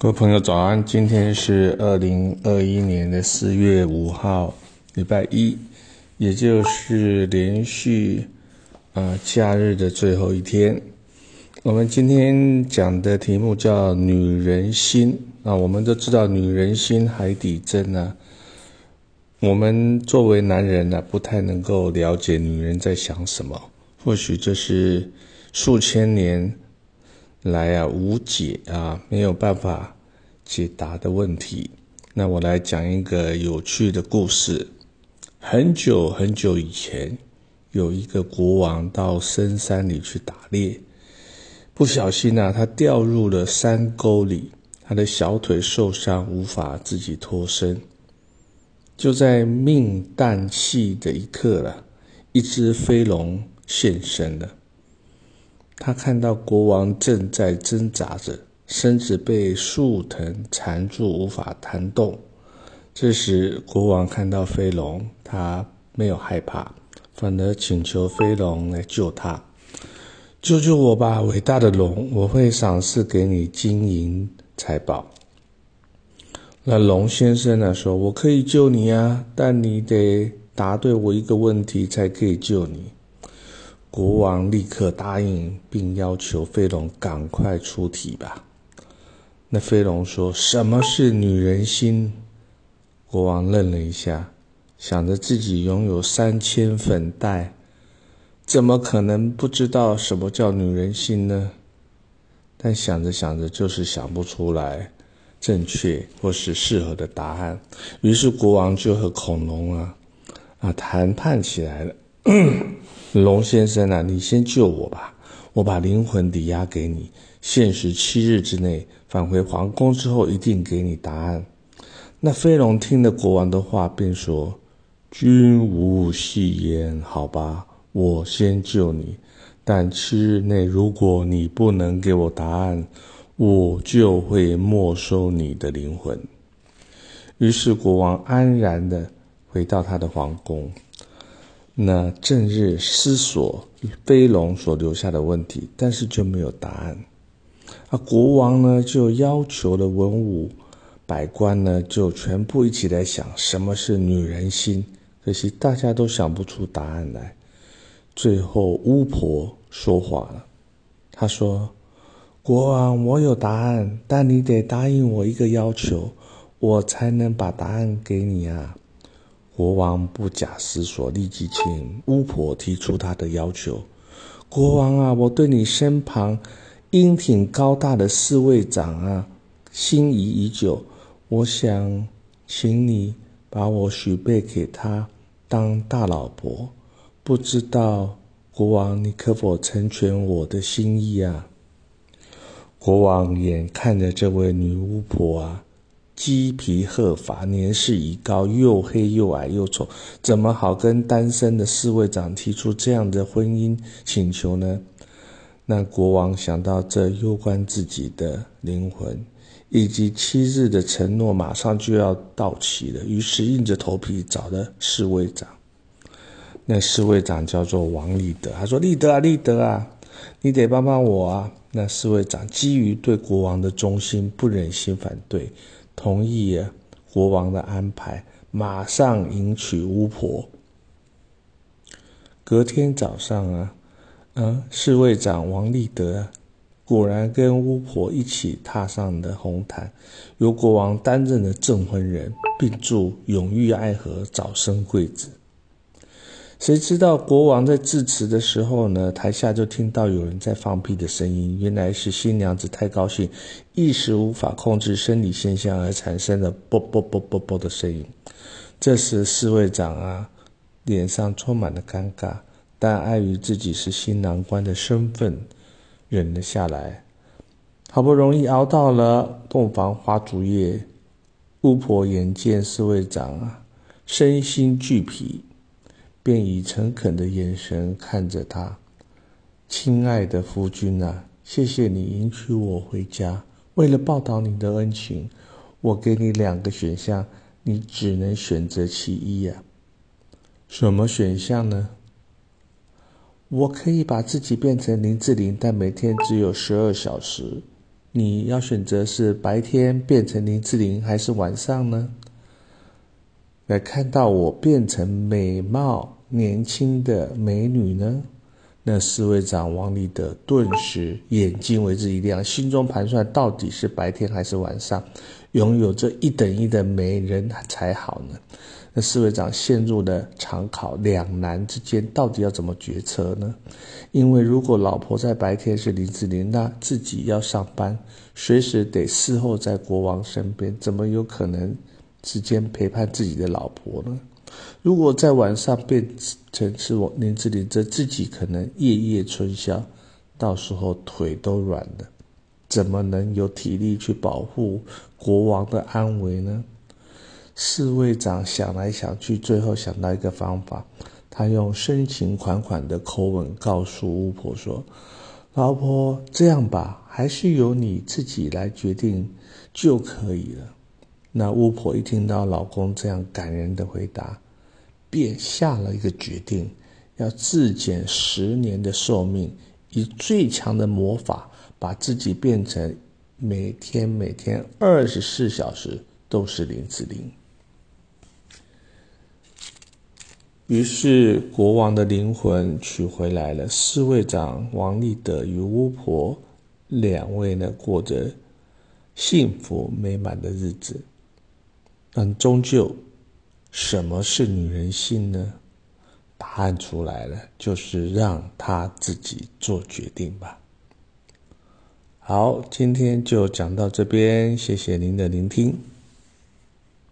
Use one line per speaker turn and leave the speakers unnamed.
各位朋友早安，今天是二零二一年的四月五号，礼拜一，也就是连续啊假日的最后一天。我们今天讲的题目叫“女人心”啊，我们都知道“女人心，海底针”啊。我们作为男人呢，不太能够了解女人在想什么，或许这是数千年。来啊，无解啊，没有办法解答的问题。那我来讲一个有趣的故事。很久很久以前，有一个国王到深山里去打猎，不小心呢，他掉入了山沟里，他的小腿受伤，无法自己脱身。就在命旦夕的一刻了，一只飞龙现身了。他看到国王正在挣扎着，身子被树藤缠住，无法弹动。这时，国王看到飞龙，他没有害怕，反而请求飞龙来救他：“救救我吧，伟大的龙！我会赏赐给你金银财宝。”那龙先生呢？说：“我可以救你啊，但你得答对我一个问题，才可以救你。”国王立刻答应，并要求飞龙赶快出题吧。那飞龙说：“什么是女人心？”国王愣了一下，想着自己拥有三千粉黛，怎么可能不知道什么叫女人心呢？但想着想着，就是想不出来正确或是适合的答案。于是国王就和恐龙啊啊谈判起来了。龙先生啊，你先救我吧，我把灵魂抵押给你，限时七日之内返回皇宫之后，一定给你答案。那飞龙听了国王的话，便说：“君无戏言，好吧，我先救你，但七日内如果你不能给我答案，我就会没收你的灵魂。”于是国王安然的回到他的皇宫。那正日思索飞龙所留下的问题，但是就没有答案。啊，国王呢就要求了文武百官呢，就全部一起来想什么是女人心。可惜大家都想不出答案来。最后巫婆说话了，她说：“国王，我有答案，但你得答应我一个要求，我才能把答案给你啊。”国王不假思索，立即请巫婆提出他的要求。国王啊，我对你身旁英挺高大的侍卫长啊心仪已久，我想请你把我许配给他当大老婆。不知道国王，你可否成全我的心意啊？国王眼看着这位女巫婆啊。鸡皮鹤发，年事已高，又黑又矮又丑，怎么好跟单身的侍卫长提出这样的婚姻请求呢？那国王想到这攸关自己的灵魂，以及七日的承诺马上就要到期了，于是硬着头皮找了侍卫长。那侍卫长叫做王立德，他说：“立德啊，立德啊，你得帮帮我啊！”那侍卫长基于对国王的忠心，不忍心反对。同意，国王的安排，马上迎娶巫婆。隔天早上啊，嗯，侍卫长王立德果然跟巫婆一起踏上了红毯，由国王担任的证婚人，并祝永浴爱河，早生贵子。谁知道国王在致辞的时候呢？台下就听到有人在放屁的声音。原来是新娘子太高兴，一时无法控制生理现象而产生的“啵啵啵啵啵”的声音。这时侍卫长啊，脸上充满了尴尬，但碍于自己是新郎官的身份，忍了下来。好不容易熬到了洞房花烛夜，巫婆眼见侍卫长啊，身心俱疲。便以诚恳的眼神看着他，亲爱的夫君啊，谢谢你迎娶我回家。为了报答你的恩情，我给你两个选项，你只能选择其一呀。什么选项呢？我可以把自己变成林志玲，但每天只有十二小时，你要选择是白天变成林志玲，还是晚上呢？来看到我变成美貌年轻的美女呢？那侍卫长王立德顿时眼睛为之一亮，心中盘算：到底是白天还是晚上，拥有这一等一的美人才好呢？那侍卫长陷入了长考两难之间，到底要怎么决策呢？因为如果老婆在白天是林志玲，那自己要上班，随时得侍候在国王身边，怎么有可能时间陪伴自己的老婆呢？如果在晚上变成是我林志玲，这自己可能夜夜春宵，到时候腿都软了，怎么能有体力去保护国王的安危呢？侍卫长想来想去，最后想到一个方法，他用深情款款的口吻告诉巫婆说：“老婆，这样吧，还是由你自己来决定就可以了。”那巫婆一听到老公这样感人的回答，便下了一个决定，要自减十年的寿命，以最强的魔法把自己变成每天每天二十四小时都是林志玲。于是国王的灵魂取回来了，侍卫长王立德与巫婆两位呢，过着幸福美满的日子。但终究，什么是女人性呢？答案出来了，就是让她自己做决定吧。好，今天就讲到这边，谢谢您的聆听。